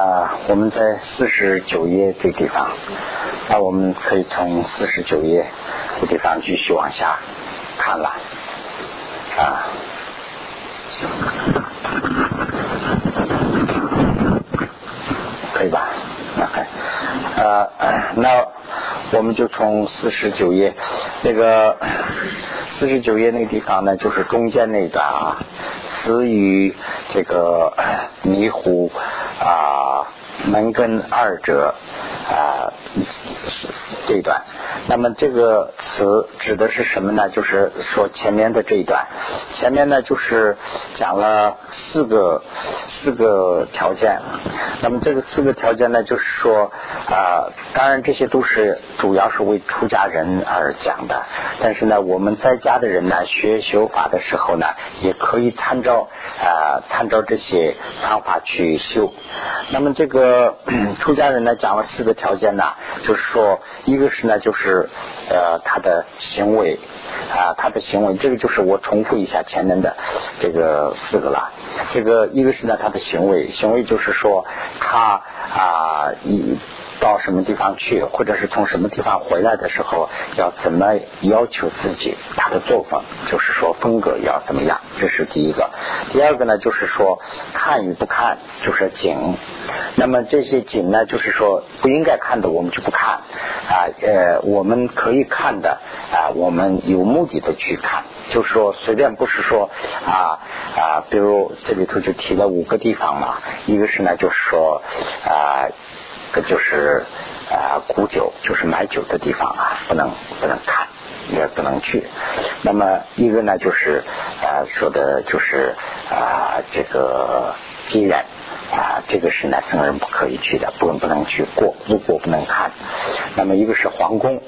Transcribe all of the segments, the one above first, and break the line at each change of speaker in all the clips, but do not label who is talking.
啊，我们在四十九页这地方，那我们可以从四十九页这地方继续往下看了啊。可以吧？OK，呃，那我们就从四十九页那个四十九页那个地方呢，就是中间那段啊，死于这个迷糊啊门根二者啊这一段。那么这个词指的是什么呢？就是说前面的这一段，前面呢就是讲了四个四个条件。那么这个四个条件呢，就是说啊，当然这些都是主要是为出家人而讲的。但是呢，我们在家的人呢，学修法的时候呢，也可以参照啊参照这些方法去修。那么这个出家人呢，讲了四个条件呢，就是说一一个是呢，就是呃他的行为啊，他的行为，这个就是我重复一下前面的这个四个了。这个一个是呢他的行为，行为就是说他啊一。到什么地方去，或者是从什么地方回来的时候，要怎么要求自己？他的作风就是说风格要怎么样？这是第一个。第二个呢，就是说看与不看，就是景。那么这些景呢，就是说不应该看的，我们就不看啊。呃，我们可以看的啊，我们有目的的去看，就是说随便不是说啊啊，比如这里头就提了五个地方嘛，一个是呢，就是说啊。这就是啊，古酒就是买酒的地方啊，不能不能看，也不能去。那么一个呢，就是啊，说的就是啊，这个妓院啊，这个是呢僧人不可以去的，不能不能去过，路过不能看。那么一个是皇宫，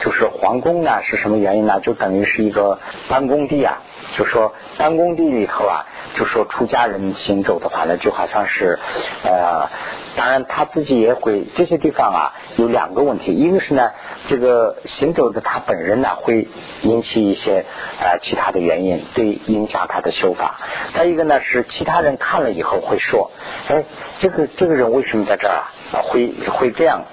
就是皇宫呢是什么原因呢？就等于是一个办公地啊。就说办公地里头啊，就说出家人行走的话呢，就好像是呃，当然他自己也会这些地方啊，有两个问题，一个是呢，这个行走的他本人呢会引起一些呃其他的原因，对影响他的修法；再一个呢是其他人看了以后会说，哎，这个这个人为什么在这儿啊？会会这样。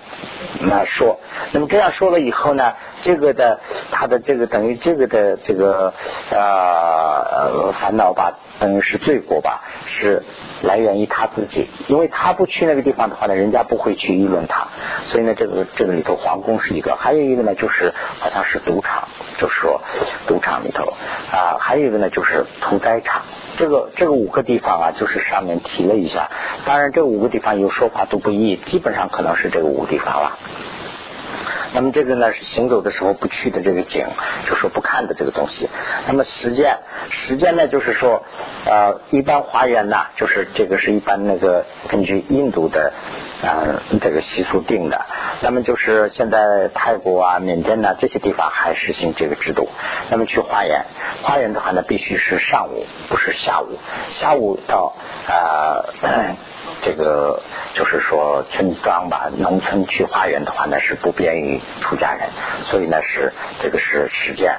那说，那么这样说了以后呢，这个的他的这个等于这个的这个呃烦恼吧，等于是罪过吧，是来源于他自己，因为他不去那个地方的话呢，人家不会去议论他，所以呢，这个这个里头皇宫是一个，还有一个呢就是好像是赌场，就是说赌场里头啊，还有一个呢就是屠宰场。这个这个五个地方啊，就是上面提了一下。当然，这五个地方有说法都不一，基本上可能是这个五个地方了。那么这个呢是行走的时候不去的这个景，就说不看的这个东西。那么时间，时间呢就是说，呃，一般花园呢，就是这个是一般那个根据印度的。呃，这个习俗定的，那么就是现在泰国啊、缅甸呐这些地方还实行这个制度。那么去花园，花园的话呢，必须是上午，不是下午。下午到呃，这个就是说村庄吧，农村去化缘的话呢，是不便于出家人，所以呢是这个是实践。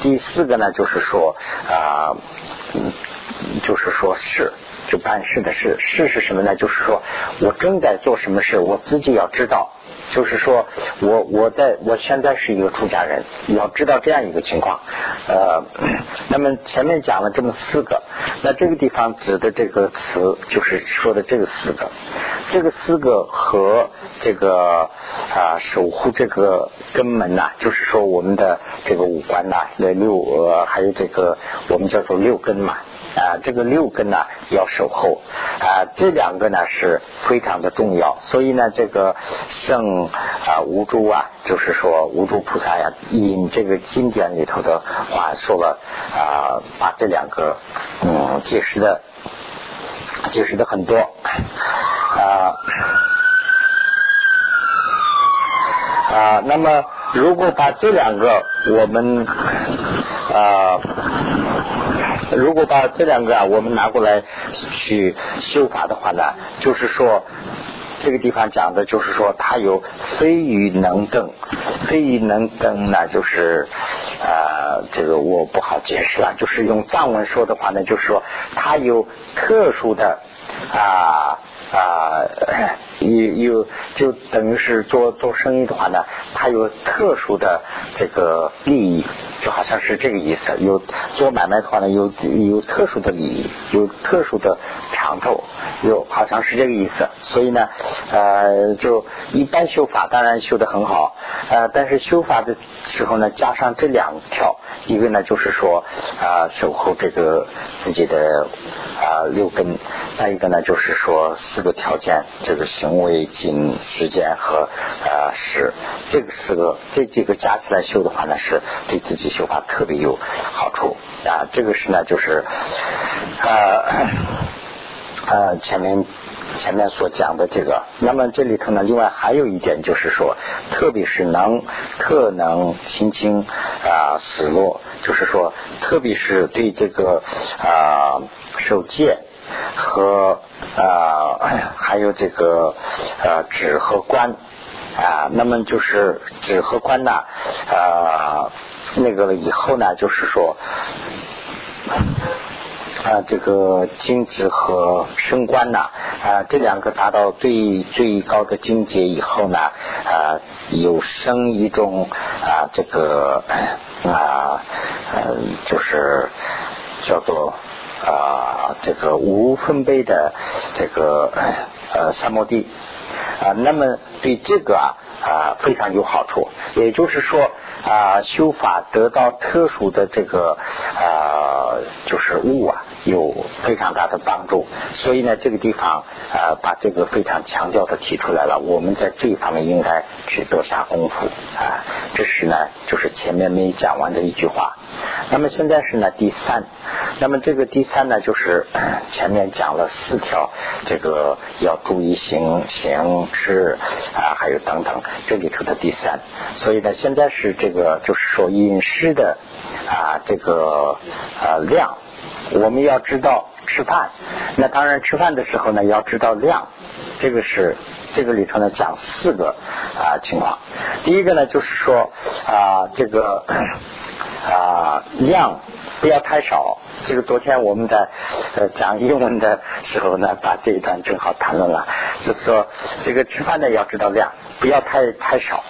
第四个呢，就是说啊，嗯，就是说是。就办事的事，事是什么呢？就是说我正在做什么事，我自己要知道。就是说我我在我现在是一个出家人，要知道这样一个情况。呃，那么前面讲了这么四个，那这个地方指的这个词就是说的这个四个，这个四个和这个啊守护这个根门呐，就是说我们的这个五官呐，那六呃还有这个我们叫做六根嘛。啊，这个六根呢要守候啊，这两个呢是非常的重要，所以呢，这个圣啊无珠啊，就是说无珠菩萨呀，引这个经典里头的话说了啊，把这两个嗯解释的解释的很多啊啊，那么如果把这两个我们啊。如果把这两个啊，我们拿过来去修法的话呢，就是说这个地方讲的就是说，它有非于能登，非于能登呢，就是呃，这个我不好解释了，就是用藏文说的话呢，就是说它有特殊的啊啊有有就等于是做做生意的话呢，他有特殊的这个利益，就好像是这个意思。有做买卖的话呢，有有特殊的利益，有特殊的长处，有好像是这个意思。所以呢，呃，就一般修法当然修得很好，呃，但是修法的时候呢，加上这两条，一个呢就是说啊，守候这个自己的啊六根，再一个呢就是说四这个条件，这个行为、经、时间和啊时，这个四个这几个加起来修的话呢，是对自己修法特别有好处啊。这个是呢，就是啊啊 前面。前面所讲的这个，那么这里头呢，另外还有一点就是说，特别是能特能心清啊死落，就是说，特别是对这个啊受戒和啊 还有这个呃止和观啊，那么就是止和观呢啊那个以后呢，就是说。啊，这个精子和升官呐，啊，这两个达到最最高的境界以后呢，啊，有生一种啊，这个 啊，呃，就是叫做啊，这个无分贝的这个呃三摩地啊，那么对这个啊啊非常有好处，也就是说。啊，修法得到特殊的这个啊，就是悟啊，有非常大的帮助。所以呢，这个地方啊，把这个非常强调的提出来了。我们在这方面应该去多下功夫啊。这是呢，就是前面没讲完的一句话。那么现在是呢第三，那么这个第三呢，就是 前面讲了四条，这个要注意行行事啊，还有等等，这里头的第三。所以呢，现在是这这个就是说饮食的啊这个啊量，我们要知道吃饭，那当然吃饭的时候呢要知道量，这个是这个里头呢讲四个啊情况。第一个呢就是说啊这个。啊，量不要太少。这个昨天我们在呃讲英文的时候呢，把这一段正好谈论了，就是说这个吃饭呢要知道量，不要太太少。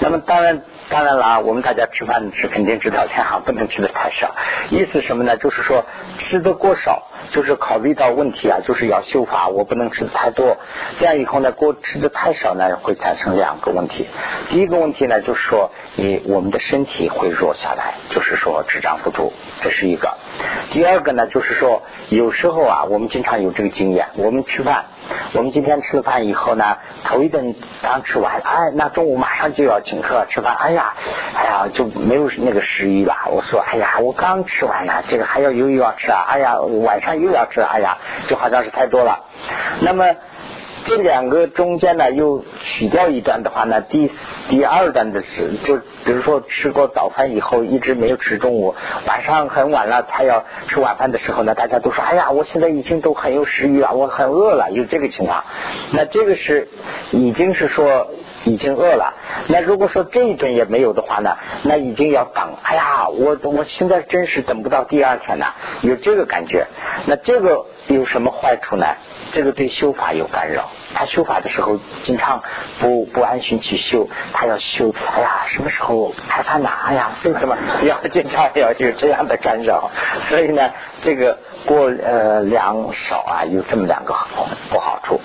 那么当然。当然了，我们大家吃饭是肯定知道量不能吃的太少。意思什么呢？就是说吃的过少，就是考虑到问题啊，就是要修法，我不能吃的太多。这样以后呢，过吃的太少呢，会产生两个问题。第一个问题呢，就是说你我们的身体会弱下来，就是说支长不住，这是一个。第二个呢，就是说有时候啊，我们经常有这个经验，我们吃饭。我们今天吃了饭以后呢，头一顿刚吃完，哎，那中午马上就要请客吃饭，哎呀，哎呀，就没有那个食欲了。我说，哎呀，我刚吃完了，这个还要又又要吃啊，哎呀，晚上又要吃，哎呀，就好像是太多了。那么。这两个中间呢，又取掉一段的话呢，第第二段的是，就比如说吃过早饭以后，一直没有吃中午，晚上很晚了才要吃晚饭的时候呢，大家都说，哎呀，我现在已经都很有食欲了，我很饿了，有这个情况。那这个是已经是说已经饿了。那如果说这一顿也没有的话呢，那已经要等。哎呀，我我现在真是等不到第二天了，有这个感觉。那这个有什么坏处呢？这个对修法有干扰，他修法的时候经常不不安心去修，他要修，哎呀，什么时候开饭呢？哎呀，为什么要经常要有这样的干扰？所以呢，这个过呃量少啊，有这么两个不好处。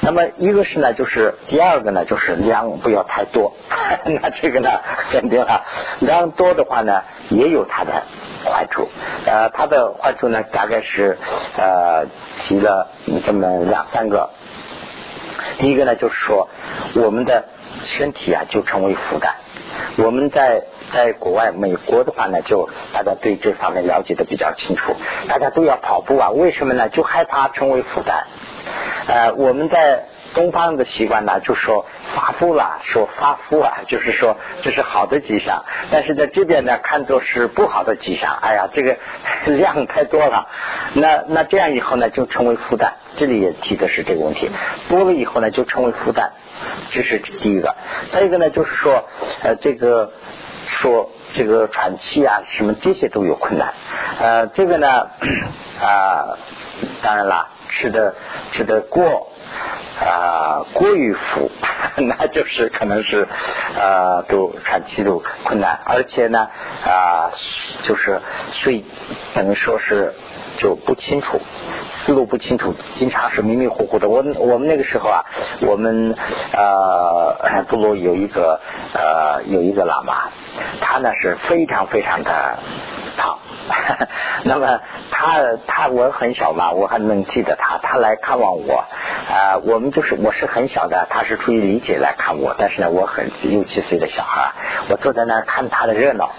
那么一个是呢，就是第二个呢，就是量不要太多。那这个呢，肯定啊，量多的话呢，也有它的坏处。呃，它的坏处呢，大概是呃提了。这么两三个，第一个呢，就是说我们的身体啊，就成为负担。我们在在国外，美国的话呢，就大家对这方面了解的比较清楚，大家都要跑步啊，为什么呢？就害怕成为负担。呃，我们在。东方的习惯呢，就说发福了，说发福啊，就是说这是好的迹象。但是在这边呢，看作是不好的迹象。哎呀，这个量太多了，那那这样以后呢，就成为负担。这里也提的是这个问题，多了以后呢，就成为负担。这是第一个。再一个呢，就是说呃，这个说这个喘气啊，什么这些都有困难。呃，这个呢 啊，当然啦，吃的吃的过。啊过于富，那就是可能是啊都喘气都困难，而且呢啊就是所以等于说是就不清楚。思路不清楚，经常是迷迷糊糊的。我我们那个时候啊，我们呃部落有一个呃有一个喇嘛，他呢是非常非常的好。那么他他我很小嘛，我还能记得他，他来看望我啊。我们就是我是很小的，他是出于理解来看我，但是呢，我很六七岁的小孩，我坐在那儿看他的热闹。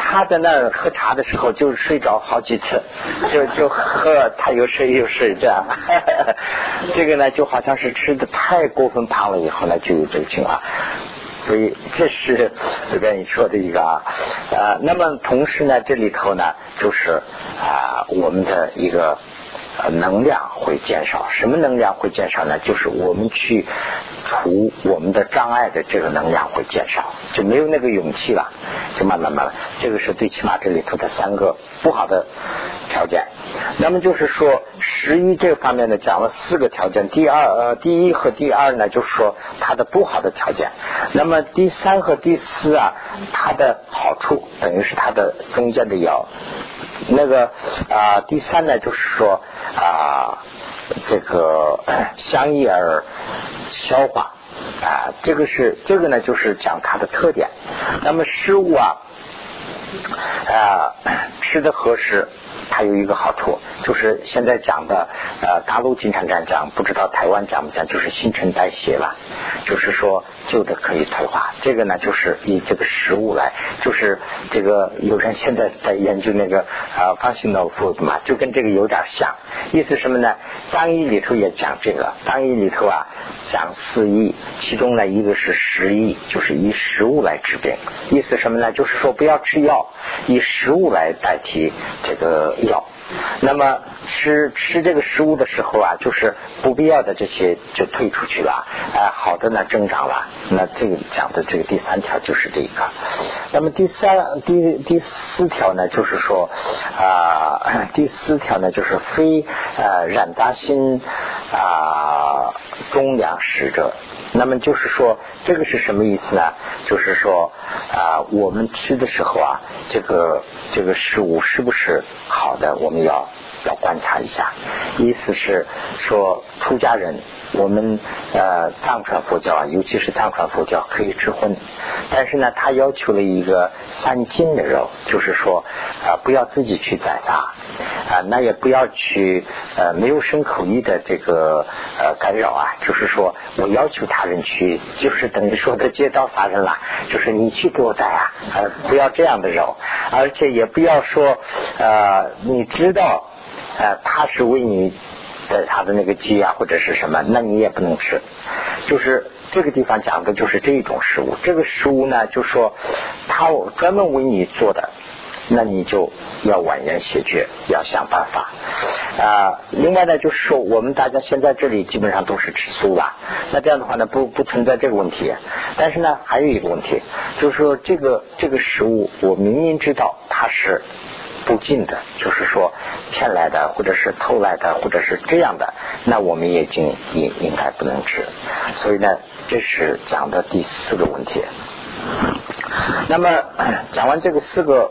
他在那儿喝茶的时候，就睡着好几次，就就喝，他有时睡又睡这样。这个呢，就好像是吃的太过分胖了以后呢，就有这个情况。所以这是随便你说的一个啊，呃，那么同时呢，这里头呢，就是啊，我们的一个能量会减少。什么能量会减少呢？就是我们去除我们的障碍的这个能量会减少，就没有那个勇气了，就慢慢慢慢，这个是最起码这里头的三个不好的条件。那么就是说，十一这方面呢，讲了四个条件。第二，呃，第一和第二呢，就是说它的不好的条件。那么第三和第四啊，它的好处等于是它的中间的爻。那个啊，第三呢，就是说啊，这个 相异而消化啊，这个是这个呢，就是讲它的特点。那么食物啊，啊，吃的合适。它有一个好处，就是现在讲的，呃，大陆经常这样讲，不知道台湾讲不讲，就是新陈代谢了，就是说旧的可以退化。这个呢，就是以这个食物来，就是这个有人现在在研究那个啊，functional food 嘛，就跟这个有点像。意思什么呢？藏医里头也讲这个，藏医里头啊讲四义，其中呢一个是食义，就是以食物来治病。意思什么呢？就是说不要吃药，以食物来代替这个。药，那么吃吃这个食物的时候啊，就是不必要的这些就退出去了，哎，好的呢增长了。那这个讲的这个第三条就是这个。那么第三第第四条呢，就是说啊，第四条呢就是非呃染杂心啊中粮食者。那么就是说，这个是什么意思呢？就是说啊，我们吃的时候啊，这个这个食物是不是好的，我们要要观察一下。意思是说，出家人。我们呃藏传佛教啊，尤其是藏传佛教可以吃荤，但是呢，他要求了一个三斤的肉，就是说啊，不要自己去宰杀啊，那也不要去呃没有生口意的这个呃干扰啊，就是说我要求他人去，就是等于说的借刀杀人了，就是你去给我宰啊，呃不要这样的肉，而且也不要说呃你知道呃他是为你。在他的那个鸡啊或者是什么，那你也不能吃。就是这个地方讲的就是这种食物。这个食物呢，就说他专门为你做的，那你就要婉言谢绝，要想办法啊。另外呢，就是说我们大家现在这里基本上都是吃素了，那这样的话呢，不不存在这个问题。但是呢，还有一个问题，就是说这个这个食物，我明明知道它是。不进的，就是说骗来的，或者是偷来的，或者是这样的，那我们也应应应该不能吃。所以呢，这是讲的第四个问题。那么讲完这个四个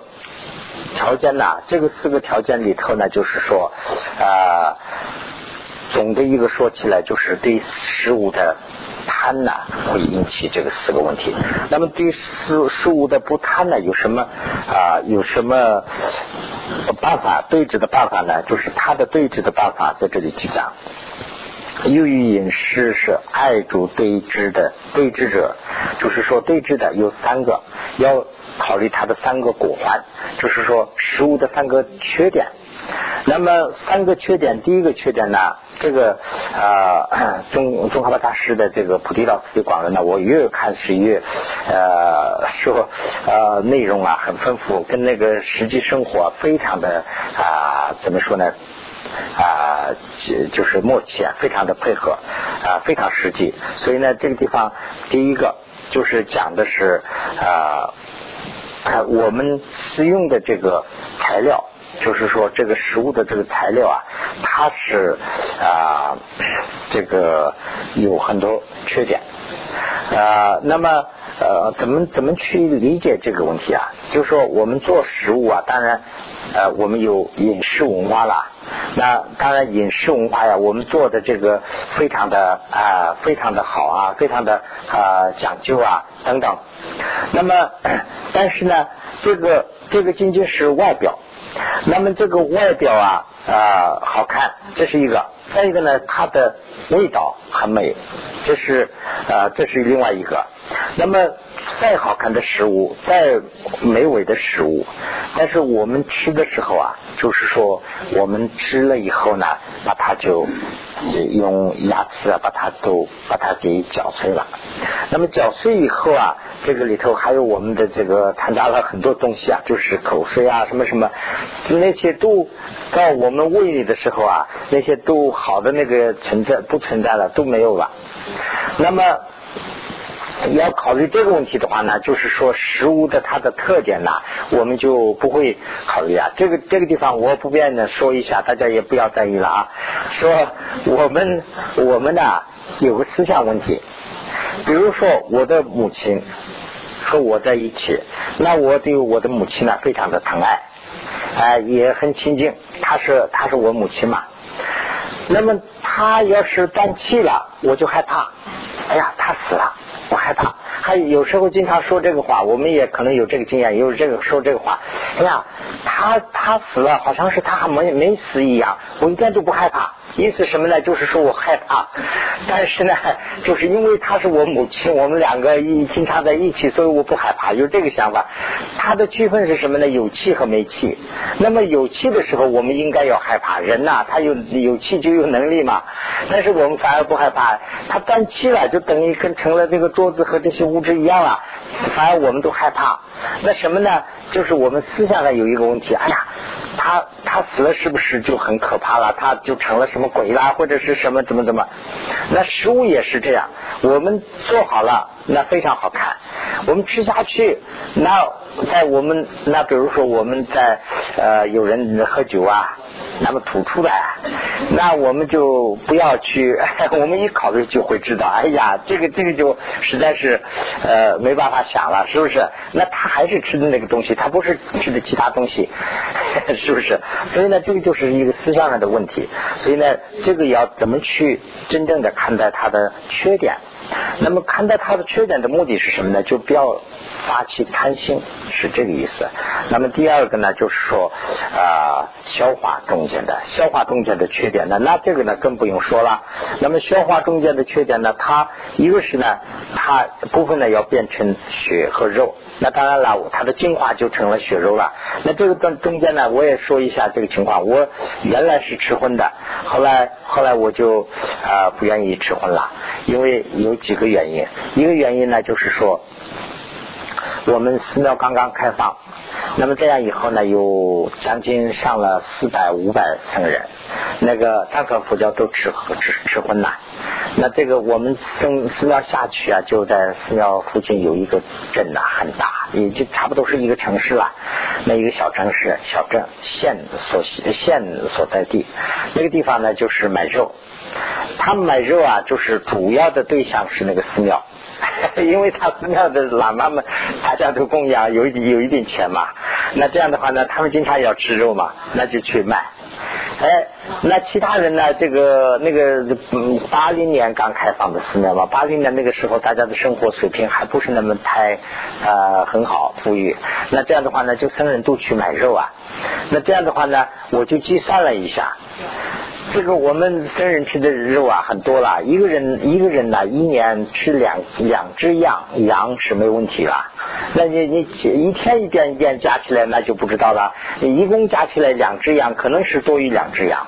条件呢，这个四个条件里头呢，就是说啊，总的一个说起来，就是对食物的。贪呢会引起这个四个问题。那么对事事物的不贪呢，有什么啊？有什么办法对治的办法呢？就是他的对治的办法在这里去讲。由于饮食是爱主对治的对治者，就是说对治的有三个，要考虑它的三个果环，就是说食物的三个缺点。那么三个缺点，第一个缺点呢？这个 啊，中中华大师的这个菩提道次第广论呢，我越看是越呃说呃内容啊很丰富，跟那个实际生活非常的啊怎么说呢啊就是默契啊，非常的配合啊，非常实际。所以呢，这个地方第一个就是讲的是啊，我们使用的这个材料。就是说这个食物的这个材料啊，它是啊这个有很多缺点啊。那么呃，怎么怎么去理解这个问题啊？就是说我们做食物啊，当然呃我们有饮食文化啦。那当然饮食文化呀，我们做的这个非常的啊非常的好啊，非常的啊讲究啊等等。那么 但是呢，这个这个仅仅是外表。那么这个外表啊啊好看，这是一个；再一个呢，它的味道很美，这是呃这是另外一个。那么再好看的食物，再美味的食物，但是我们吃的时候啊，就是说我们吃了以后呢，把它就用牙齿啊把它都把它给搅碎了。那么搅碎以后啊，这个里头还有我们的这个掺杂了很多东西啊，就是口水啊什么什么，那些都到我们胃里的时候啊，那些都好的那个存在不存在了都没有了。那么。要考虑这个问题的话呢，就是说食物的它的特点呢，我们就不会考虑啊。这个这个地方我不便的说一下，大家也不要在意了啊。说我们我们呢有个思想问题，比如说我的母亲和我在一起，那我对我的母亲呢非常的疼爱，哎也很亲近，她是她是我母亲嘛。那么她要是断气了，我就害怕，他，死了。我害怕，还有时候经常说这个话，我们也可能有这个经验，也有这个说这个话。哎呀，他他死了，好像是他还没没死一样，我一点都不害怕。意思什么呢？就是说我害怕，但是呢，就是因为她是我母亲，我们两个一经常在一起，所以我不害怕，有这个想法。它的区分是什么呢？有气和没气。那么有气的时候，我们应该要害怕。人呐，他有有气就有能力嘛。但是我们反而不害怕，他断气了，就等于跟成了这个桌子和这些物质一样了，反而我们都害怕。那什么呢？就是我们思想上有一个问题，哎呀。他他死了是不是就很可怕了？他就成了什么鬼啦，或者是什么怎么怎么？那食物也是这样，我们做好了，那非常好看，我们吃下去，那在我们那比如说我们在呃有人喝酒啊。那么吐出来，那我们就不要去，我们一考虑就会知道，哎呀，这个这个就实在是呃没办法想了，是不是？那他还是吃的那个东西，他不是吃的其他东西，是不是？所以呢，这个就是一个思想上的问题。所以呢，这个要怎么去真正的看待他的缺点？那么看待它的缺点的目的是什么呢？就不要。发起贪心是这个意思。那么第二个呢，就是说啊，消化中间的消化中间的缺点呢，那这个呢更不用说了。那么消化中间的缺点呢，它一个是呢，它部分呢要变成血和肉。那当然了，它的精华就成了血肉了。那这个中中间呢，我也说一下这个情况。我原来是吃荤的，后来后来我就啊不愿意吃荤了，因为有几个原因。一个原因呢，就是说。我们寺庙刚刚开放，那么这样以后呢，有将近上了四百五百僧人，那个藏传佛教都吃吃吃荤呐。那这个我们寺寺庙下去啊，就在寺庙附近有一个镇呐，很大，也就差不多是一个城市了。那一个小城市、小镇、县所县所在地，那个地方呢，就是买肉。他们买肉啊，就是主要的对象是那个寺庙。因为他寺庙的喇嘛们，大家都供养，有一有一点钱嘛。那这样的话呢，他们经常要吃肉嘛，那就去卖。哎，那其他人呢？这个那个八零年刚开放的寺庙嘛，八零年那个时候大家的生活水平还不是那么太呃很好富裕。那这样的话呢，就僧人都去买肉啊。那这样的话呢，我就计算了一下。这个我们僧人吃的肉啊很多了，一个人一个人呢一年吃两两只羊，羊是没问题了。那你你一天一点一点加起来那就不知道了，一共加起来两只羊可能是多于两只羊。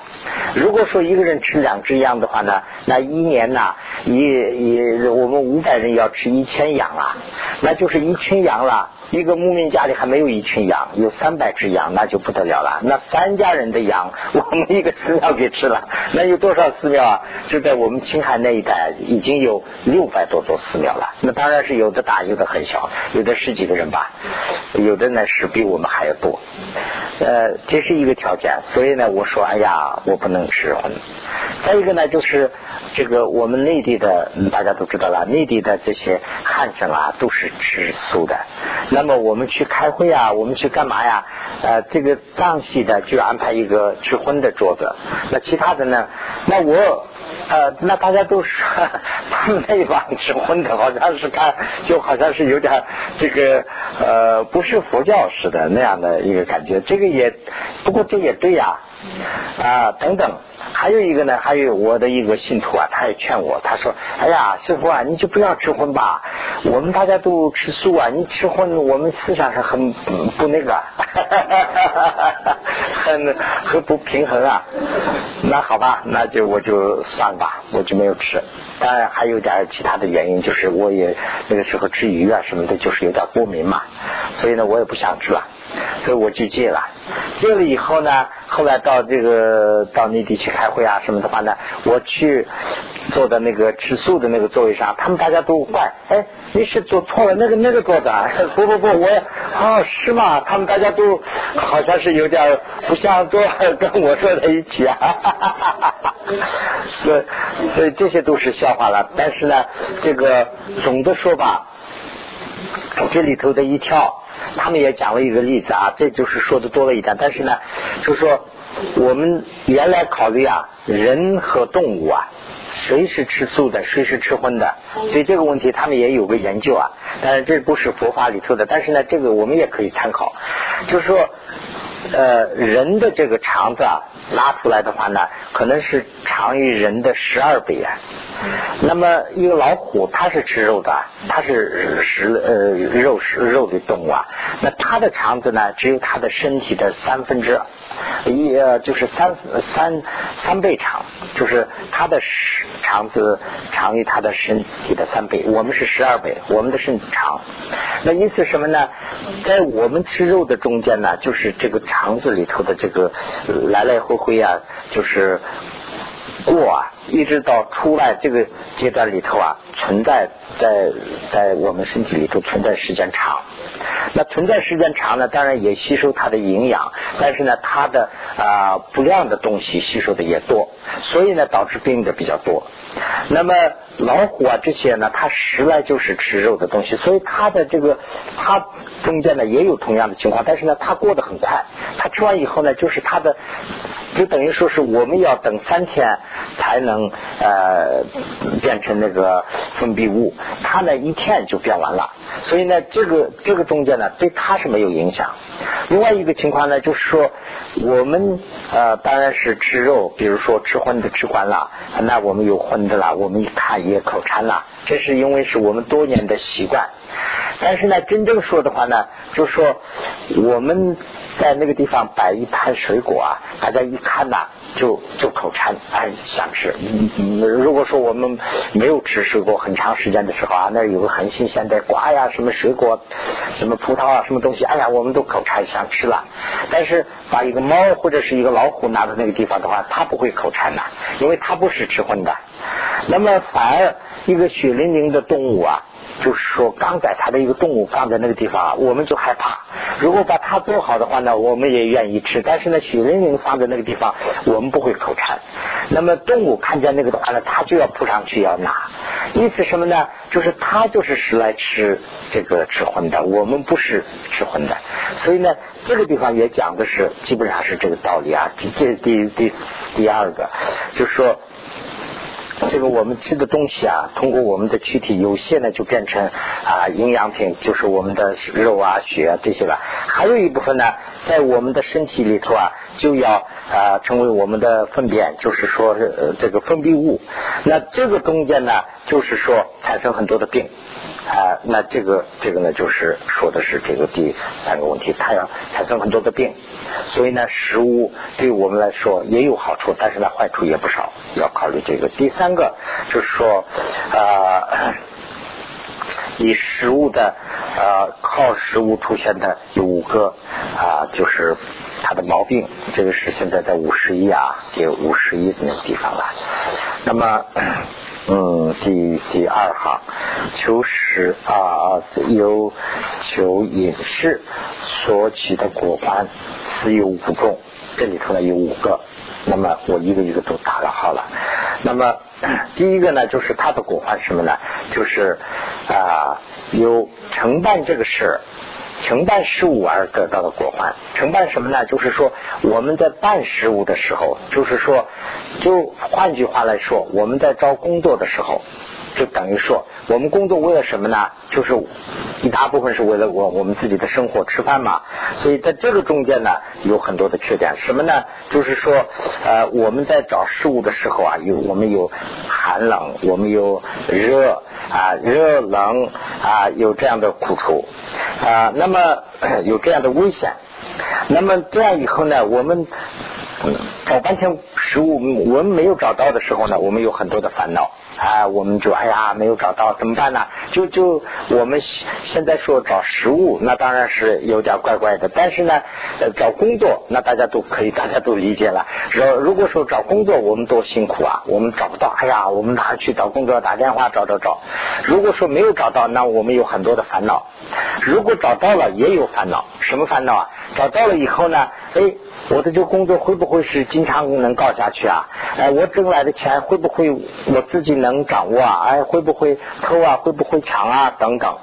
如果说一个人吃两只羊的话呢，那一年呢也也我五百人要吃一千羊啊，那就是一群羊了。一个牧民家里还没有一群羊，有三百只羊，那就不得了了。那三家人的羊，我们一个寺庙给吃了。那有多少寺庙啊？就在我们青海那一带，已经有六百多座寺庙了。那当然是有的大，有的很小，有的十几个人吧，有的呢是比我们还要多。呃，这是一个条件。所以呢，我说，哎呀，我不能吃荤。再一个呢，就是这个我们内地的，大家都知道了，内地的这些汉生啊，都是吃素的。那么我们去开会啊，我们去干嘛呀？呃，这个藏系的就安排一个吃荤的桌子，那其他的呢？那我呃，那大家都说他们那一帮吃荤的，好像是看，就好像是有点这个呃，不是佛教似的那样的一个感觉。这个也，不过这也对呀。啊，等等，还有一个呢，还有我的一个信徒啊，他也劝我，他说：“哎呀，师傅啊，你就不要吃荤吧，我们大家都吃素啊，你吃荤，我们思想上很不那个，很很不平衡啊。”那好吧，那就我就饭吧，我就没有吃。当然还有点其他的原因，就是我也那个时候吃鱼啊什么的，就是有点过敏嘛，所以呢，我也不想吃了。所以我就戒了，戒了以后呢，后来到这个到内地去开会啊什么的话呢，我去坐的那个吃素的那个座位上，他们大家都怪，哎，你是坐错了那个那个桌子啊？不不不，我哦是吗？他们大家都好像是有点不想坐 跟我坐在一起啊，所以所以这些都是笑话了。但是呢，这个总的说吧，这里头的一跳。他们也讲了一个例子啊，这就是说的多了一点。但是呢，就是说我们原来考虑啊，人和动物啊，谁是吃素的，谁是吃荤的，所以这个问题他们也有个研究啊。但是这不是佛法里头的，但是呢，这个我们也可以参考。就是说，呃，人的这个肠子啊，拉出来的话呢，可能是长于人的十二倍啊。那么一个老虎，它是吃肉的，它是食呃肉食肉的动物啊。那它的肠子呢，只有它的身体的三分之一，呃，就是三三三倍长，就是它的肠子长于它的身体的三倍。我们是十二倍，我们的身体长。那意思什么呢？在我们吃肉的中间呢，就是这个肠子里头的这个来来回回啊，就是过啊。一直到出来这个阶段里头啊，存在在在我们身体里头存在时间长，那存在时间长呢，当然也吸收它的营养，但是呢，它的啊不良的东西吸收的也多，所以呢，导致病的比较多。那么老虎啊这些呢，它实来就是吃肉的东西，所以它的这个它中间呢也有同样的情况，但是呢，它过得很快，它吃完以后呢，就是它的就等于说是我们要等三天才能。能呃变成那个分泌物，它呢一天就变完了，所以呢这个这个中间呢对它是没有影响。另外一个情况呢就是说我们呃当然是吃肉，比如说吃荤的吃惯了，那我们有荤的了，我们一看也口馋了，这是因为是我们多年的习惯。但是呢真正说的话呢，就说我们在那个地方摆一盘水果啊，大家一看呐。就就口馋，哎，想吃。如果说我们没有吃水果很长时间的时候啊，那有个很新鲜的瓜呀，什么水果，什么葡萄啊，什么东西，哎呀，我们都口馋想吃了。但是把一个猫或者是一个老虎拿到那个地方的话，它不会口馋的，因为它不是吃荤的。那么反而一个血淋淋的动物啊。就是说，刚宰他的一个动物放在那个地方，我们就害怕。如果把它做好的话呢，我们也愿意吃。但是呢，血淋淋放在那个地方，我们不会口馋。那么动物看见那个的话呢，它就要扑上去要拿。意思什么呢？就是它就是是来吃这个吃荤的，我们不是吃荤的。所以呢，这个地方也讲的是基本上是这个道理啊。这第第第二个，就是说。这个我们吃的东西啊，通过我们的躯体有限呢，就变成啊营养品，就是我们的肉啊、血啊这些了。还有一部分呢，在我们的身体里头啊，就要啊成为我们的粪便，就是说这个分泌物。那这个中间呢，就是说产生很多的病。啊，那这个这个呢，就是说的是这个第三个问题，它要产生很多的病，所以呢，食物对我们来说也有好处，但是呢，坏处也不少，要考虑这个。第三个就是说，啊，以食物的呃靠食物出现的有五个啊，就是它的毛病。这个是现在在五十一啊，第五十一那个地方了。那么。嗯，第第二行，求实啊，有求隐士所起的果盘，此有五种，这里头呢有五个，那么我一个一个都打了好了。那么 第一个呢，就是它的果环什么呢？就是啊，有承办这个事。承办事务而得到的果环，承办什么呢？就是说我们在办事务的时候，就是说，就换句话来说，我们在招工作的时候，就等于说，我们工作为了什么呢？就是一大部分是为了我我们自己的生活吃饭嘛。所以在这个中间呢，有很多的缺点。什么呢？就是说，呃，我们在找事物的时候啊，有我们有寒冷，我们有热啊，热冷啊，有这样的苦楚。啊，那么有这样的危险，那么这样以后呢，我们找半天食物，我们没有找到的时候呢，我们有很多的烦恼啊，我们就哎呀没有找到怎么办呢？就就我们现在说找食物，那当然是有点怪怪的，但是呢，找工作那大家都可以，大家都理解了。如如果说找工作，我们多辛苦啊，我们找不到，哎呀，我们哪去找工作？打电话找找找。如果说没有找到，那我们有很多的烦恼。如果找到了，也有烦恼。什么烦恼啊？找到了以后呢？哎，我的这个工作会不会是经常能搞下去啊？哎，我挣来的钱会不会我自己能掌握啊？哎，会不会偷啊？会不会抢啊？等等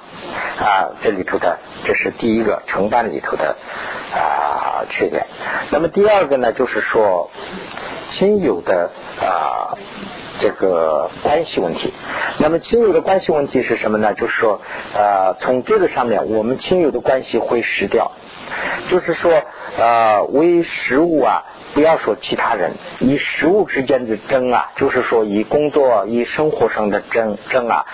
啊，这里头的这是第一个承办里头的啊缺点。那么第二个呢，就是说亲友的啊。这个关系问题，那么亲友的关系问题是什么呢？就是说，呃，从这个上面，我们亲友的关系会失掉。就是说，呃，为食物啊，不要说其他人，以食物之间的争啊，就是说以工作、以生活上的争争啊，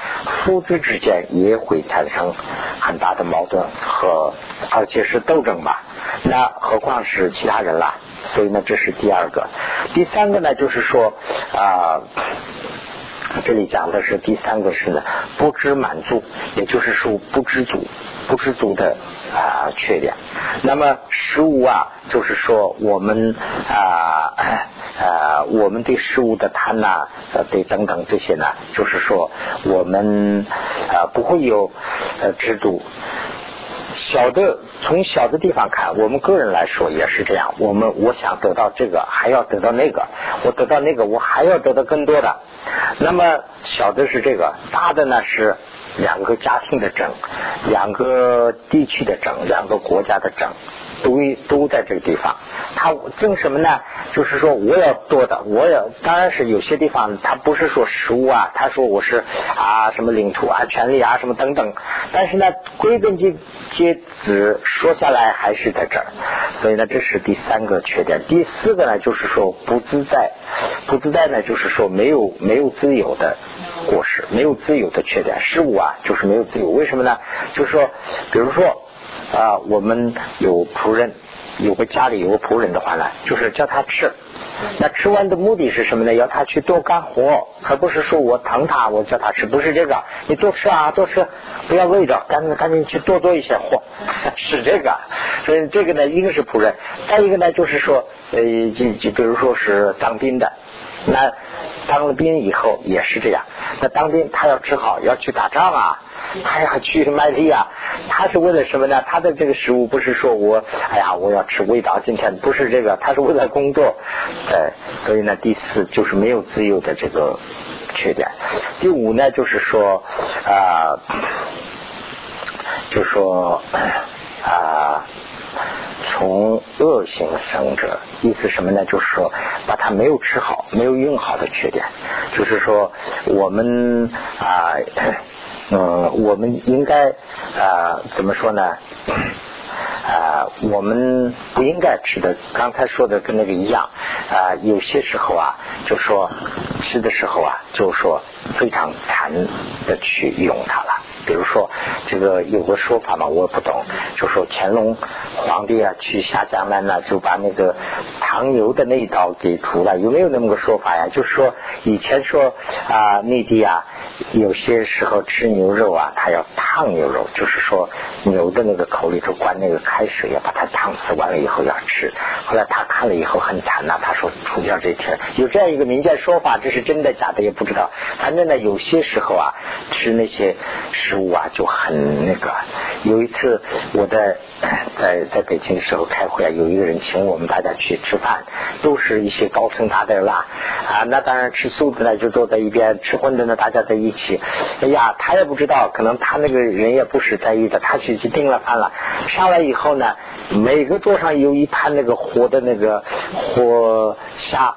父子之间也会产生很大的矛盾和，而且是斗争吧。那何况是其他人了？所以呢，这是第二个。第三个呢，就是说啊，这里讲的是第三个是呢，不知满足，也就是说不知足，不知足的啊缺点。那么食物啊，就是说我们啊啊，我们对食物的贪呐，对等等这些呢，就是说我们啊不会有呃知足。小的从小的地方看，我们个人来说也是这样。我们我想得到这个，还要得到那个，我得到那个，我还要得到更多的。那么小的是这个，大的呢是两个家庭的整，两个地区的整，两个国家的整。都都在这个地方，他争什么呢？就是说我要多的，我要当然是有些地方他不是说食物啊，他说我是啊什么领土啊、权利啊什么等等，但是呢，归根结结子说下来还是在这儿，所以呢，这是第三个缺点。第四个呢，就是说不自在，不自在呢，就是说没有没有自由的过失，没有自由的缺点。事物啊，就是没有自由。为什么呢？就是说，比如说。啊，我们有仆人，有个家里有个仆人的话呢，就是叫他吃。那吃完的目的是什么呢？要他去多干活，而不是说我疼他，我叫他吃，不是这个。你多吃啊，多吃，不要累着，赶紧赶紧去多做一些活，是这个。所以这个呢，一个是仆人，再一个呢，就是说，呃，就就比如说是当兵的，那当了兵以后也是这样。那当兵他要吃好，要去打仗啊。他要去卖力啊！他是为了什么呢？他的这个食物不是说我，哎呀，我要吃味道，今天不是这个，他是为了工作。呃，所以呢，第四就是没有自由的这个缺点。第五呢，就是说啊，就说啊，从恶性生者，意思什么呢？就是说把它没有吃好、没有用好的缺点，就是说我们啊。嗯，我们应该啊，怎么说呢？啊，我们不应该吃的，刚才说的跟那个一样啊。有些时候啊，就说吃的时候啊，就说非常馋的去用它了。比如说，这个有个说法嘛，我不懂，就说乾隆皇帝啊去下江南呢，就把那个糖油的那一刀给除了。有没有那么个说法呀？就是说以前说啊内地啊有些时候吃牛肉啊，他要烫牛肉，就是说牛的那个口里头灌那个开水，要把它烫死，完了以后要吃。后来他看了以后很惨呐，他说除掉这天有这样一个民间说法，这是真的假的也不知道。反正呢，有些时候啊，吃那些食物啊就很那个。有一次我在在在北京的时候开会啊，有一个人请我们大家去吃饭，都是一些高层大德啦啊，那当然吃素的呢就坐在一边，吃荤的呢大家在一起。哎呀，他也不知道，可能他那个人也不是在意的，他去去订了饭了。上来以后呢，每个桌上有一盘那个活的那个活虾。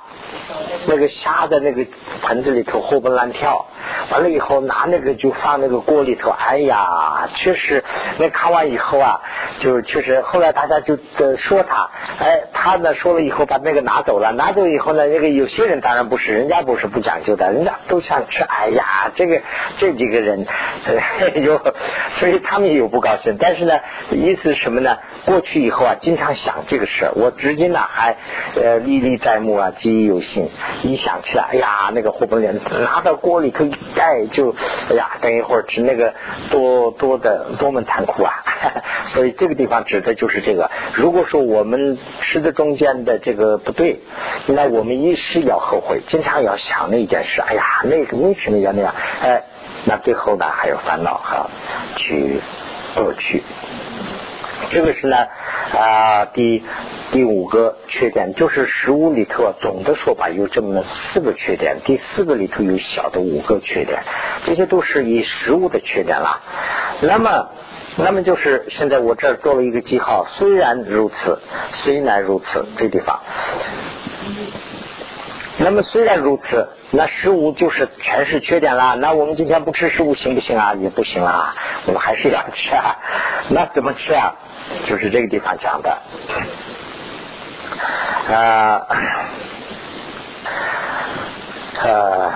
那个虾在那个盆子里头活蹦乱跳，完了以后拿那个就放那个锅里头，哎呀，确实那看完以后啊，就确实后来大家就说他，哎，他呢说了以后把那个拿走了，拿走以后呢，那个有些人当然不是，人家不是不讲究的，人家都想吃，哎呀，这个 这几个人有，所以他们也有不高兴，但是呢，意思什么呢？过去以后啊，经常想这个事我至今呢还呃历历在目啊，记忆犹新。一想起来，哎呀，那个火盆脸拿到锅里头一盖，就哎呀，等一会儿吃那个多多的多么残苦啊！所以这个地方指的就是这个。如果说我们吃的中间的这个不对，那我们一时要后悔，经常要想那件事。哎呀，那个为什么要那样？哎，那最后呢还有烦恼和去恶趣。这个是呢啊第第五个缺点，就是食物里头总的说法有这么四个缺点，第四个里头有小的五个缺点，这些都是以食物的缺点了。那么，那么就是现在我这儿做了一个记号，虽然如此，虽然如此，这地方。那么虽然如此，那食物就是全是缺点啦。那我们今天不吃食物行不行啊？也不行啊，我们还是要吃啊。那怎么吃啊？就是这个地方讲的，啊，呃，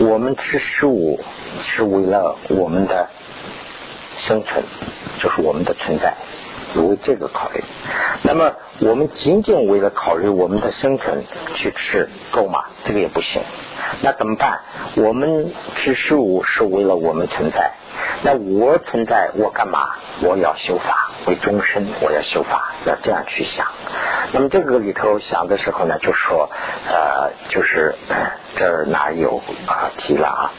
我们吃食物是为了我们的生存，就是我们的存在，为这个考虑。那么我们仅仅为了考虑我们的生存去吃够吗？这个也不行。那怎么办？我们吃食物是为了我们存在。那我存在，我干嘛？我要修法，为终身，我要修法，要这样去想。那么这个里头想的时候呢，就说呃，就是这儿哪有啊提了啊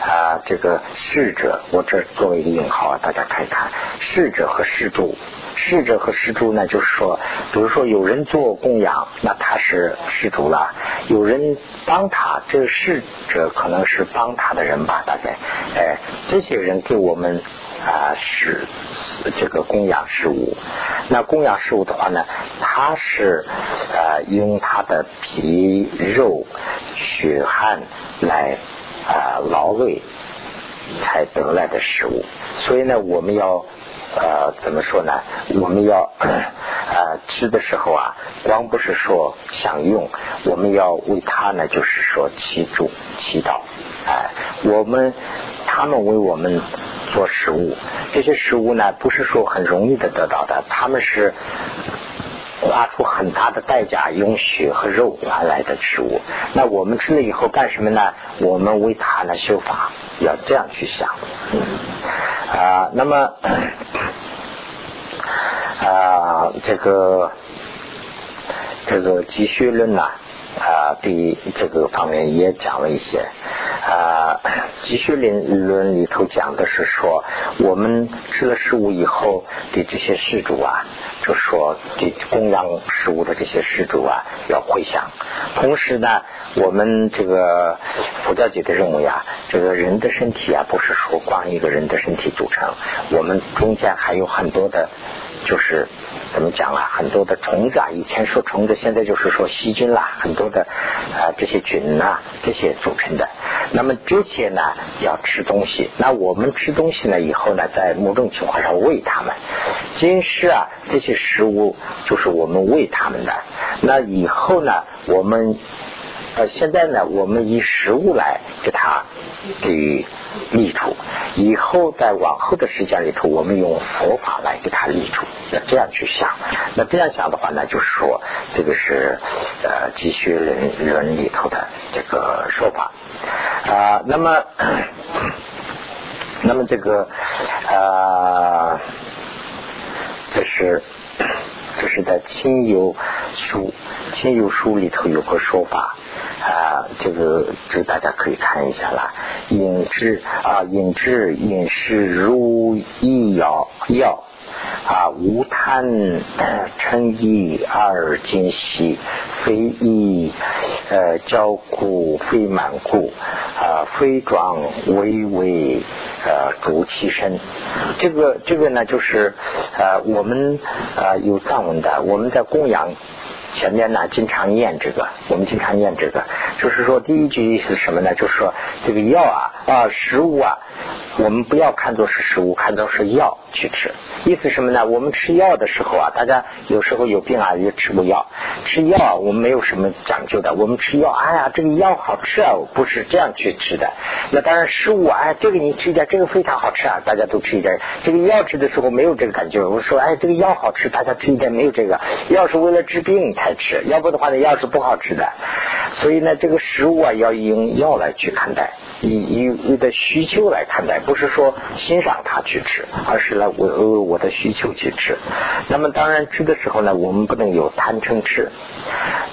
啊这个逝者，我这作为一个引号啊，大家看一看，逝者和施主。侍者和施主呢，就是说，比如说有人做供养，那他是施主了；有人帮他，这个侍者可能是帮他的人吧，大概。哎，这些人给我们啊是这个供养事物。那供养事物的话呢，他是呃用他的皮肉血汗来啊劳累才得来的食物，所以呢，我们要。呃，怎么说呢？我们要呃吃的时候啊，光不是说享用，我们要为他呢，就是说祈祝、祈祷。哎，我们他们为我们做食物，这些食物呢，不是说很容易的得到的，他们是花出很大的代价，用血和肉换来的食物。那我们吃了以后干什么呢？我们为他呢修法，要这样去想。啊，那么啊，这个这个积蓄论呢，啊对这个方面也讲了一些。啊，积蓄论论里头讲的是说，我们吃了食物以后，对这些施主啊，就说对供养食物的这些施主啊，要回想。同时呢。我们这个佛教界的认为啊，这个人的身体啊，不是说光一个人的身体组成，我们中间还有很多的，就是怎么讲啊，很多的虫子啊，以前说虫子，现在就是说细菌啦，很多的啊这些菌呐，这些组成的。那么这些呢，要吃东西。那我们吃东西呢，以后呢，在某种情况下喂它们。今世啊，这些食物就是我们喂它们的。那以后呢，我们。呃，现在呢，我们以食物来给它给予立处，以后在往后的时间里头，我们用佛法来给它立处，要这样去想。那这样想的话呢，就是说，这个是呃积学论论里头的这个说法。啊，那么那么这个啊，这是这是在亲友书亲友书里头有个说法。啊，这个这个大家可以看一下啦。饮之啊，饮之饮食如医药药啊，无贪嗔意二精细，非意呃焦固，非满故啊，非壮微微呃逐其身。这个这个呢，就是呃我们呃有藏文的，我们在供养。前面呢，经常念这个，我们经常念这个，就是说第一句意思是什么呢？就是说这个药啊啊食物啊，我们不要看作是食物，看作是药去吃。意思什么呢？我们吃药的时候啊，大家有时候有病啊，也吃过药。吃药啊，我们没有什么讲究的。我们吃药，哎呀，这个药好吃啊，我不是这样去吃的。那当然，食物哎，这个你吃一点，这个非常好吃啊，大家都吃一点。这个药吃的时候没有这个感觉。我说，哎，这个药好吃，大家吃一点，没有这个。药是为了治病才吃，要不的话呢，药是不好吃的。所以呢，这个食物啊，要用药来去看待。以以你的需求来看待，不是说欣赏它去吃，而是来我我的需求去吃。那么当然吃的时候呢，我们不能有贪嗔痴。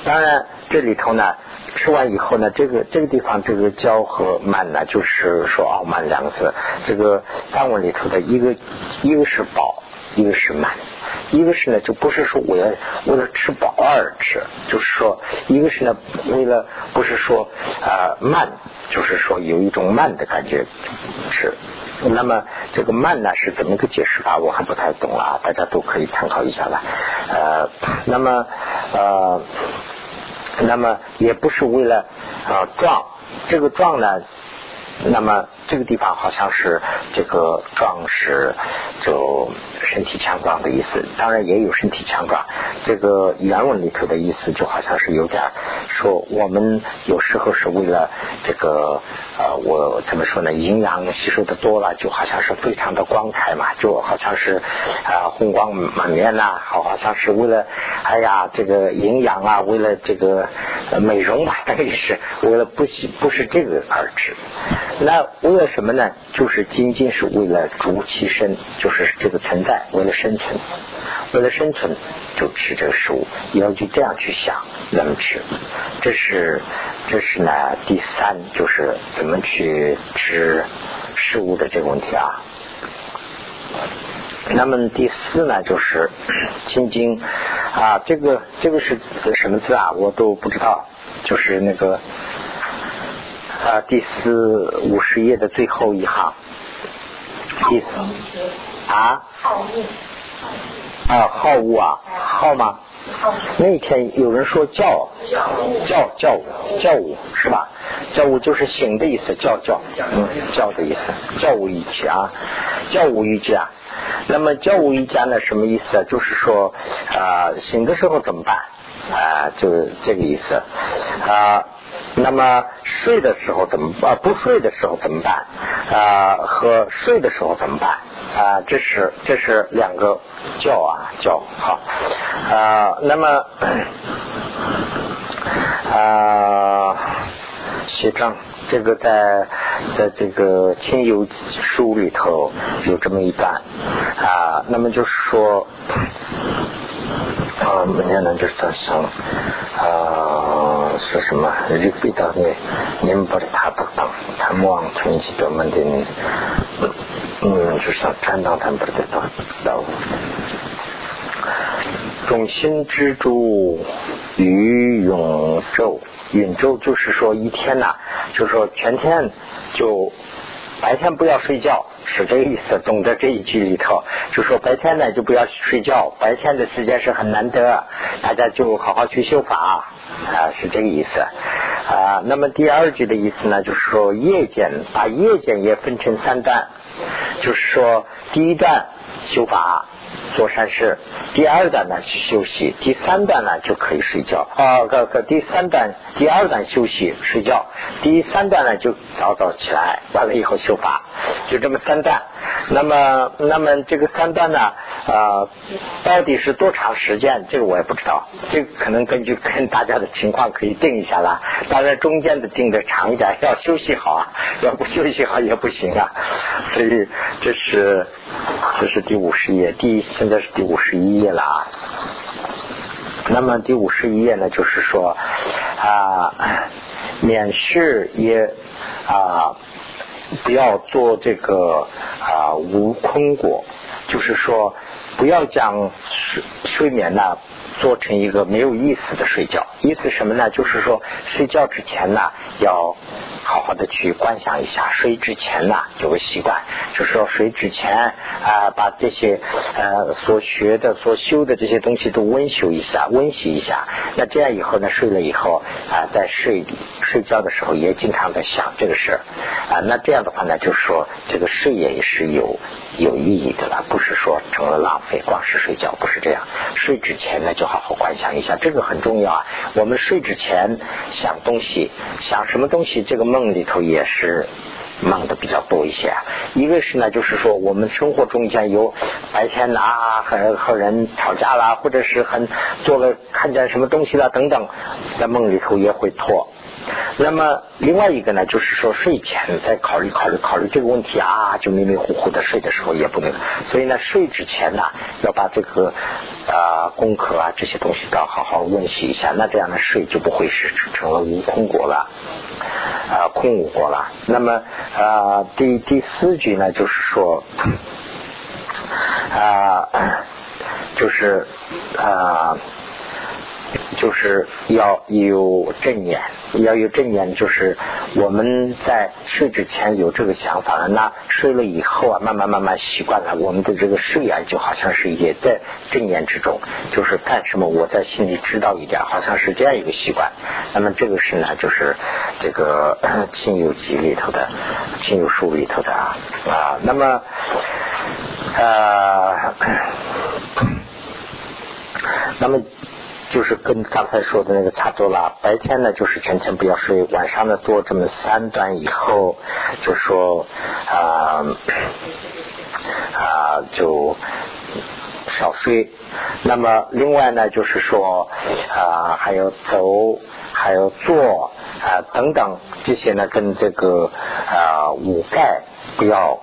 当然这里头呢，吃完以后呢，这个这个地方这个骄和慢呢，就是说傲慢两个字。这个藏文里头的一个一个是饱，一个是慢。一个是呢，就不是说我要为了吃饱而吃，就是说，一个是呢，为了不是说啊慢，就是说有一种慢的感觉吃。那么这个慢呢是怎么个解释法？我还不太懂啊，大家都可以参考一下吧。呃，那么呃，那么也不是为了啊壮，这个壮呢，那么这个地方好像是这个壮是就。身体强壮的意思，当然也有身体强壮。这个原文里头的意思就好像是有点说，我们有时候是为了这个呃，我怎么说呢？营养吸收的多了，就好像是非常的光彩嘛，就好像是啊红光满面呐，好好像是为了哎呀这个营养啊，为了这个美容吧，等于是为了不喜不是这个而吃。那为了什么呢？就是仅仅是为了逐其身，就是这个存在。为了生存，为了生存就吃这个食物，要就这样去想怎么吃。这是这是呢第三，就是怎么去吃食物的这个问题啊。那么第四呢，就是 心经啊，这个这个是什么字啊？我都不知道，就是那个啊第四五十页的最后一行。第四啊？啊，好物啊，好吗？那天有人说叫叫叫叫物是吧？叫物就是醒的意思，叫叫嗯叫的意思，叫物一起啊，叫物一家。那么叫物一家呢，什么意思啊？就是说啊，醒的时候怎么办啊？就这个意思啊。那么睡的时候怎么啊？不睡的时候怎么办啊？和睡的时候怎么办啊？这是这是两个叫啊叫好啊。那么啊，写章这个在在这个亲友书里头有这么一段啊。那么就是说。啊，明天呢就是在想啊，说什么？日背到你，你们把他不当，他们往春季专门的，嗯，就想占到他们不得到到。中心之柱于永昼，永昼就是说一天呐，就是说全天就。白天不要睡觉，是这个意思。懂得这一句里头，就说白天呢就不要睡觉，白天的时间是很难得，大家就好好去修法啊，是这个意思啊。那么第二句的意思呢，就是说夜间把夜间也分成三段，就是说第一段修法。做善事，第二段呢去休息，第三段呢就可以睡觉啊。个个第三段，第二段休息睡觉，第三段呢就早早起来，完了以后修法，就这么三段那么，那么这个三段呢，啊，到底是多长时间？这个我也不知道，这个可能根据跟大家的情况可以定一下啦。当然，中间的定的长一点，要休息好啊，要不休息好也不行啊。所以，这是这是第五十页，第现在是第五十一页了啊。那么第五十一页呢，就是说啊，免试也啊。不要做这个啊无空果，就是说不要讲睡睡眠呢做成一个没有意思的睡觉。意思什么呢？就是说睡觉之前呢要。好好的去观想一下，睡之前呢有个习惯，就是说睡之前啊，把这些呃所学的、所修的这些东西都温修一下、温习一下。那这样以后呢，睡了以后啊，在睡睡觉的时候也经常在想这个事儿啊。那这样的话呢，就是说这个睡也是有有意义的了，不是说成了浪费，光是睡觉不是这样。睡之前呢，就好好观想一下，这个很重要啊。我们睡之前想东西，想什么东西，这个梦。里头也是梦的比较多一些，一个是呢，就是说我们生活中间有白天啊和和人吵架啦，或者是很做了看见什么东西啦等等，在梦里头也会拖。那么另外一个呢，就是说睡前再考虑考虑考虑这个问题啊，就迷迷糊糊的睡的时候也不能。所以呢，睡之前呢，要把这个啊功课啊这些东西都要好好温习一下。那这样的睡就不会是成了无空果了啊空无果了。那么啊第第四句呢，就是说啊就是啊。就是要有正念，要有正念，就是我们在睡之前有这个想法了，那睡了以后啊，慢慢慢慢习惯了，我们的这个睡啊，就好像是也在正念之中，就是干什么我在心里知道一点，好像是这样一个习惯。那么这个是呢，就是这个《亲友集》里头的《亲友书》里头的啊啊，那么啊，那么。就是跟刚才说的那个差不多了。白天呢，就是全天不要睡；晚上呢，做这么三段以后，就说啊啊，就少睡。那么另外呢，就是说啊，还有走，还有坐啊等等这些呢，跟这个啊五盖不要。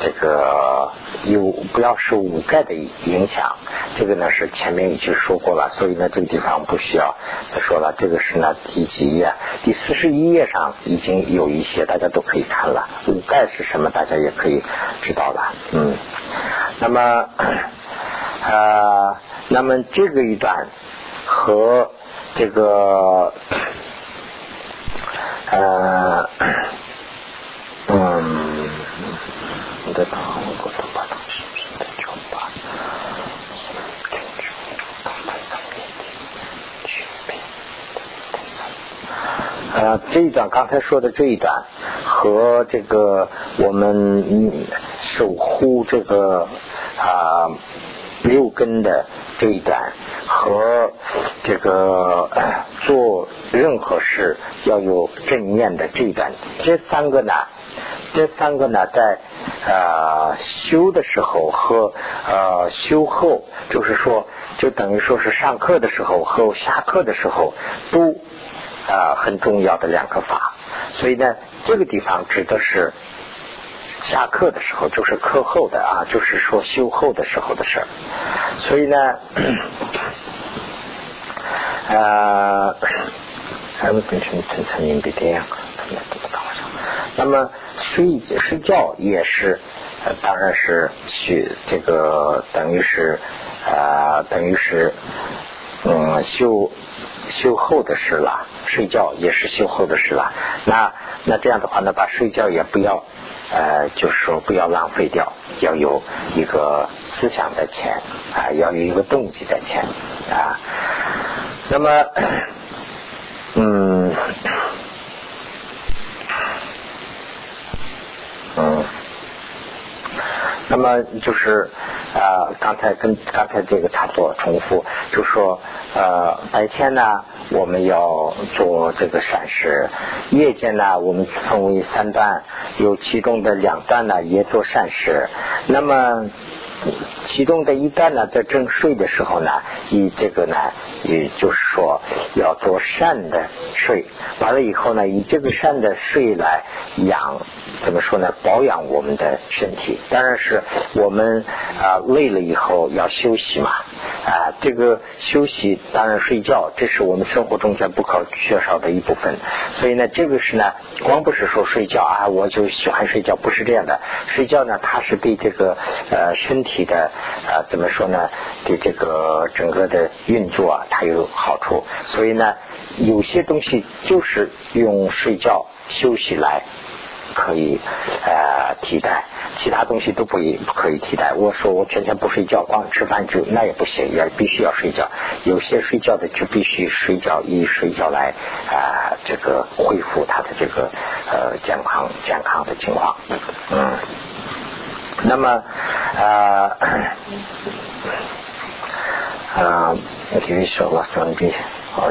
这个有不要受五盖的影响，这个呢是前面已经说过了，所以呢这个地方不需要再说了。这个是呢第几页？第四十一页上已经有一些，大家都可以看了。五盖是什么？大家也可以知道了。嗯，那么呃，那么这个一段和这个呃嗯。的堂国的八堂是不是在九八？呃，这一段刚才说的这一段和这个我们守护这个啊六根的这一段和这个做任何事要有正念的这一段，这三个呢，这三个呢在。啊，修的时候和呃修后，就是说，就等于说是上课的时候和下课的时候都啊很重要的两个法。所以呢，这个地方指的是下课的时候，就是课后的啊，就是说修后的时候的事。所以呢，呃，还有跟什么层层硬币这样，那么。睡睡觉也是，当然是去这个等于是啊，等于是嗯修修后的事了。睡觉也是修后的事了。那那这样的话呢，把睡觉也不要呃，就是说不要浪费掉，要有一个思想在前啊，要有一个动机在前啊。那么嗯。嗯，那么就是啊，刚才跟刚才这个差不多重复，就说呃白天呢我们要做这个善事，夜间呢我们分为三段，有其中的两段呢也做善事，那么。其中的一旦呢，在征税的时候呢，以这个呢，也就是说要做善的税，完了以后呢，以这个善的税来养，怎么说呢？保养我们的身体。当然是我们啊累了以后要休息嘛，啊，这个休息当然睡觉，这是我们生活中间不可缺少的一部分。所以呢，这个是呢，光不是说睡觉啊，我就喜欢睡觉，不是这样的。睡觉呢，它是对这个呃身体的。啊，怎么说呢？对这个整个的运作啊，它有好处。所以呢，有些东西就是用睡觉休息来可以呃替代，其他东西都不不可以替代。我说我天天不睡觉，光吃饭就那也不行，也必须要睡觉。有些睡觉的就必须睡觉，以睡觉来啊这个恢复他的这个呃健康健康的情况，嗯。那么，呃，啊，继续说了，准备，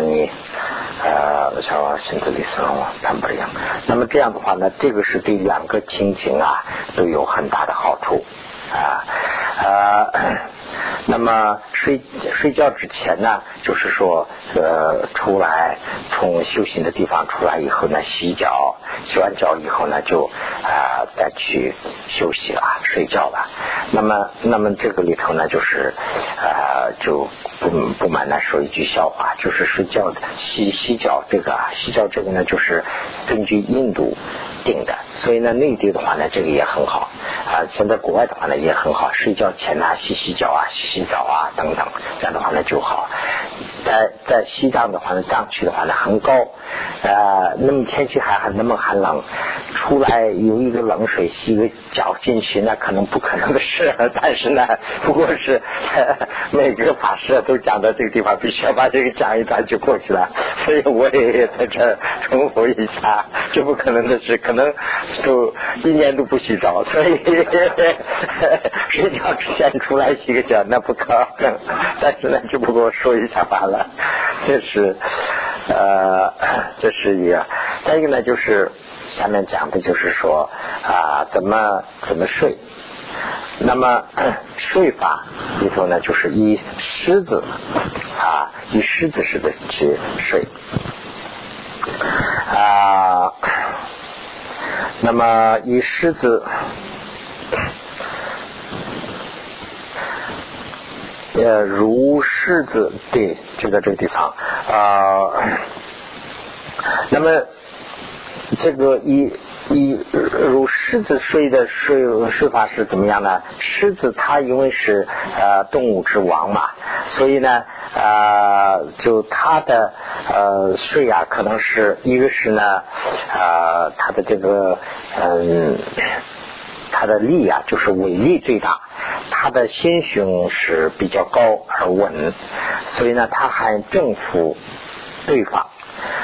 你呃，像现在的生活谈不一样。那么这样的话呢，这个是对两个亲情啊都有很大的好处啊啊。那么睡睡觉之前呢，就是说呃出来从修行的地方出来以后呢，洗脚，洗完脚以后呢，就啊再去休息了，睡觉了。那么那么这个里头呢，就是啊就不不瞒呢说一句笑话，就是睡觉洗洗脚这个啊，洗脚这个呢，就是根据印度。定的，所以呢，内地的话呢，这个也很好啊。现在国外的话呢，也很好，睡觉前呢，洗洗脚啊，洗洗澡啊，等等，这样的话呢就好。在在西藏的话呢，藏区的话呢很高，呃，那么天气还还那么寒冷，出来有一个冷水洗个脚进去，那可能不可能的事。但是呢，不过是 每个法师都讲到这个地方，必须要把这个讲一段就过去了。所以我也在这儿重复一下，这不可能的事，可能都一年都不洗澡，所以睡觉之前出来洗个脚那不可能。但是呢，就不过说一下罢了。这是呃，这是一个。再一个呢，就是下面讲的就是说啊，怎么怎么睡。那么睡法里头呢，就是以狮子啊，以狮子似的去睡啊。那么以狮子。呃，如狮子，对，就在这个地方啊。那么，这个以以如狮子睡的睡睡法是怎么样呢？狮子它因为是呃动物之王嘛，所以呢啊，就它的呃睡啊，可能是一个是呢啊，它的这个嗯。他的力啊，就是尾力最大，他的心胸是比较高而稳，所以呢，他还政府对方，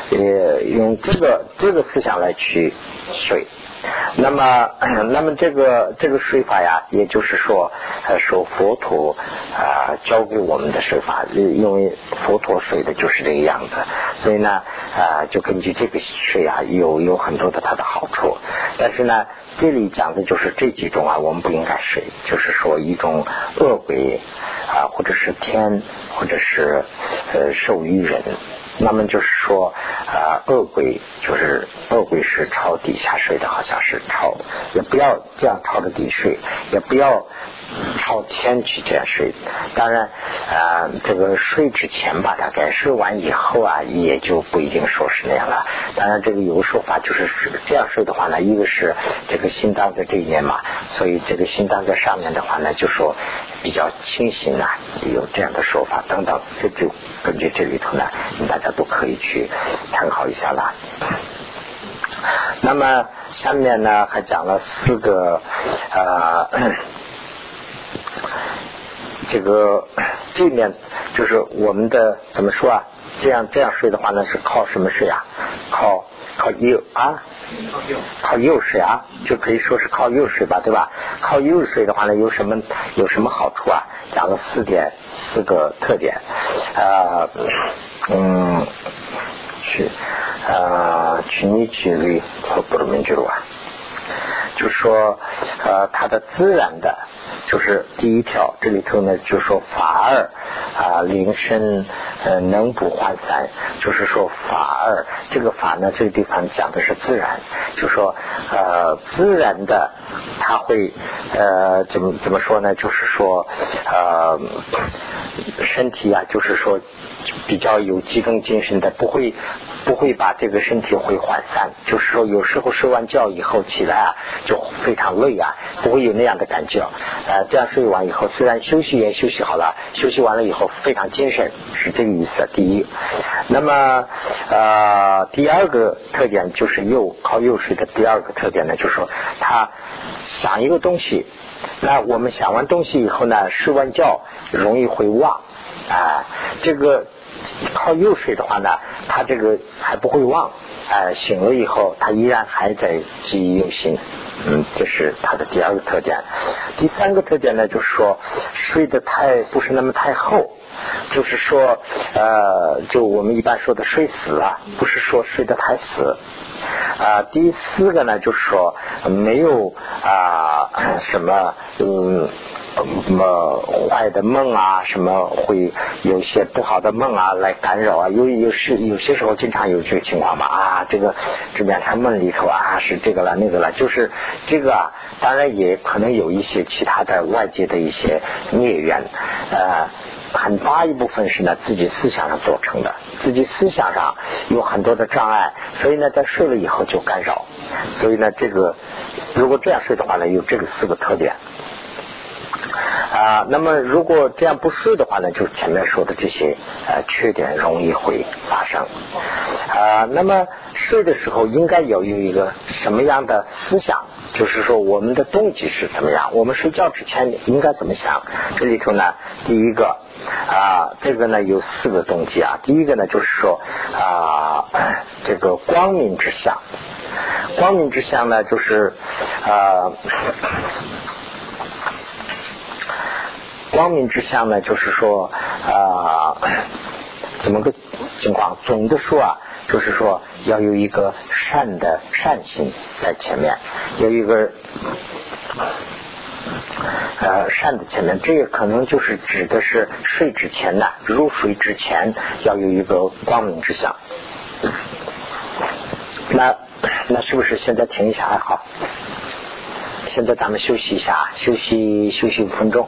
也用这个这个思想来去水。那么，那么这个这个睡法呀，也就是说，呃说佛陀啊教给我们的睡法，因为佛陀睡的就是这个样子，所以呢，啊，就根据这个睡啊，有有很多的它的好处。但是呢，这里讲的就是这几种啊，我们不应该睡，就是说一种恶鬼啊，或者是天，或者是呃受欲人。那么就是说，啊，恶鬼就是恶鬼是朝底下睡的，好像是朝，也不要这样朝着底睡，也不要朝天去这样睡。当然，啊，这个睡之前吧，大概睡完以后啊，也就不一定说是那样了。当然，这个有个说法就是这样睡的话呢，一个是这个心脏在这一面嘛，所以这个心脏在上面的话呢，就说比较清醒啊，有这样的说法等等，这就。根据这里头呢，大家都可以去参考一下啦。那么下面呢还讲了四个呃，这个这面就是我们的怎么说啊？这样这样睡的话呢，是靠什么睡啊？靠靠右啊，靠右睡啊，就可以说是靠右睡吧，对吧？靠右睡的话呢，有什么有什么好处啊？讲了四点，四个特点啊，嗯，去啊，去你举例和不能明举啊，就说呃，它的自然的。就是第一条，这里头呢就说法二啊，铃声呃能不涣散，就是说法二这个法呢，这个地方讲的是自然，就说呃自然的，它会呃怎么怎么说呢？就是说呃身体啊，就是说比较有集中精神的，不会。不会把这个身体会涣散，就是说有时候睡完觉以后起来啊，就非常累啊，不会有那样的感觉。呃，这样睡完以后，虽然休息也休息好了，休息完了以后非常精神，是这个意思。第一，那么呃第二个特点就是右靠右睡的第二个特点呢，就是说他想一个东西，那我们想完东西以后呢，睡完觉容易会忘啊，这个。靠右睡的话呢，他这个还不会忘，哎，醒了以后他依然还在记忆犹新，嗯，这是他的第二个特点。第三个特点呢，就是说睡得太不是那么太厚，就是说呃，就我们一般说的睡死啊，不是说睡得太死。啊，第四个呢，就是说没有啊什么嗯。什么坏的梦啊，什么会有些不好的梦啊来干扰啊？有有时有些时候经常有这个情况嘛啊，这个这两天梦里头啊是这个了那个了，就是这个啊，当然也可能有一些其他的外界的一些孽缘，呃，很大一部分是呢自己思想上造成的，自己思想上有很多的障碍，所以呢在睡了以后就干扰，所以呢这个如果这样睡的话呢，有这个四个特点。啊，那么如果这样不睡的话呢，就前面说的这些呃缺点容易会发生啊。那么睡的时候应该有有一个什么样的思想？就是说我们的动机是怎么样？我们睡觉之前应该怎么想？这里头呢，第一个啊，这个呢有四个动机啊。第一个呢就是说啊，这个光明之相，光明之相呢就是啊。光明之相呢，就是说啊，怎么个情况？总的说啊，就是说要有一个善的善心在前面，有一个呃善的前面，这个可能就是指的是睡之前呢，入睡之前要有一个光明之相。那那是不是现在停一下还好？现在咱们休息一下，休息休息五分钟。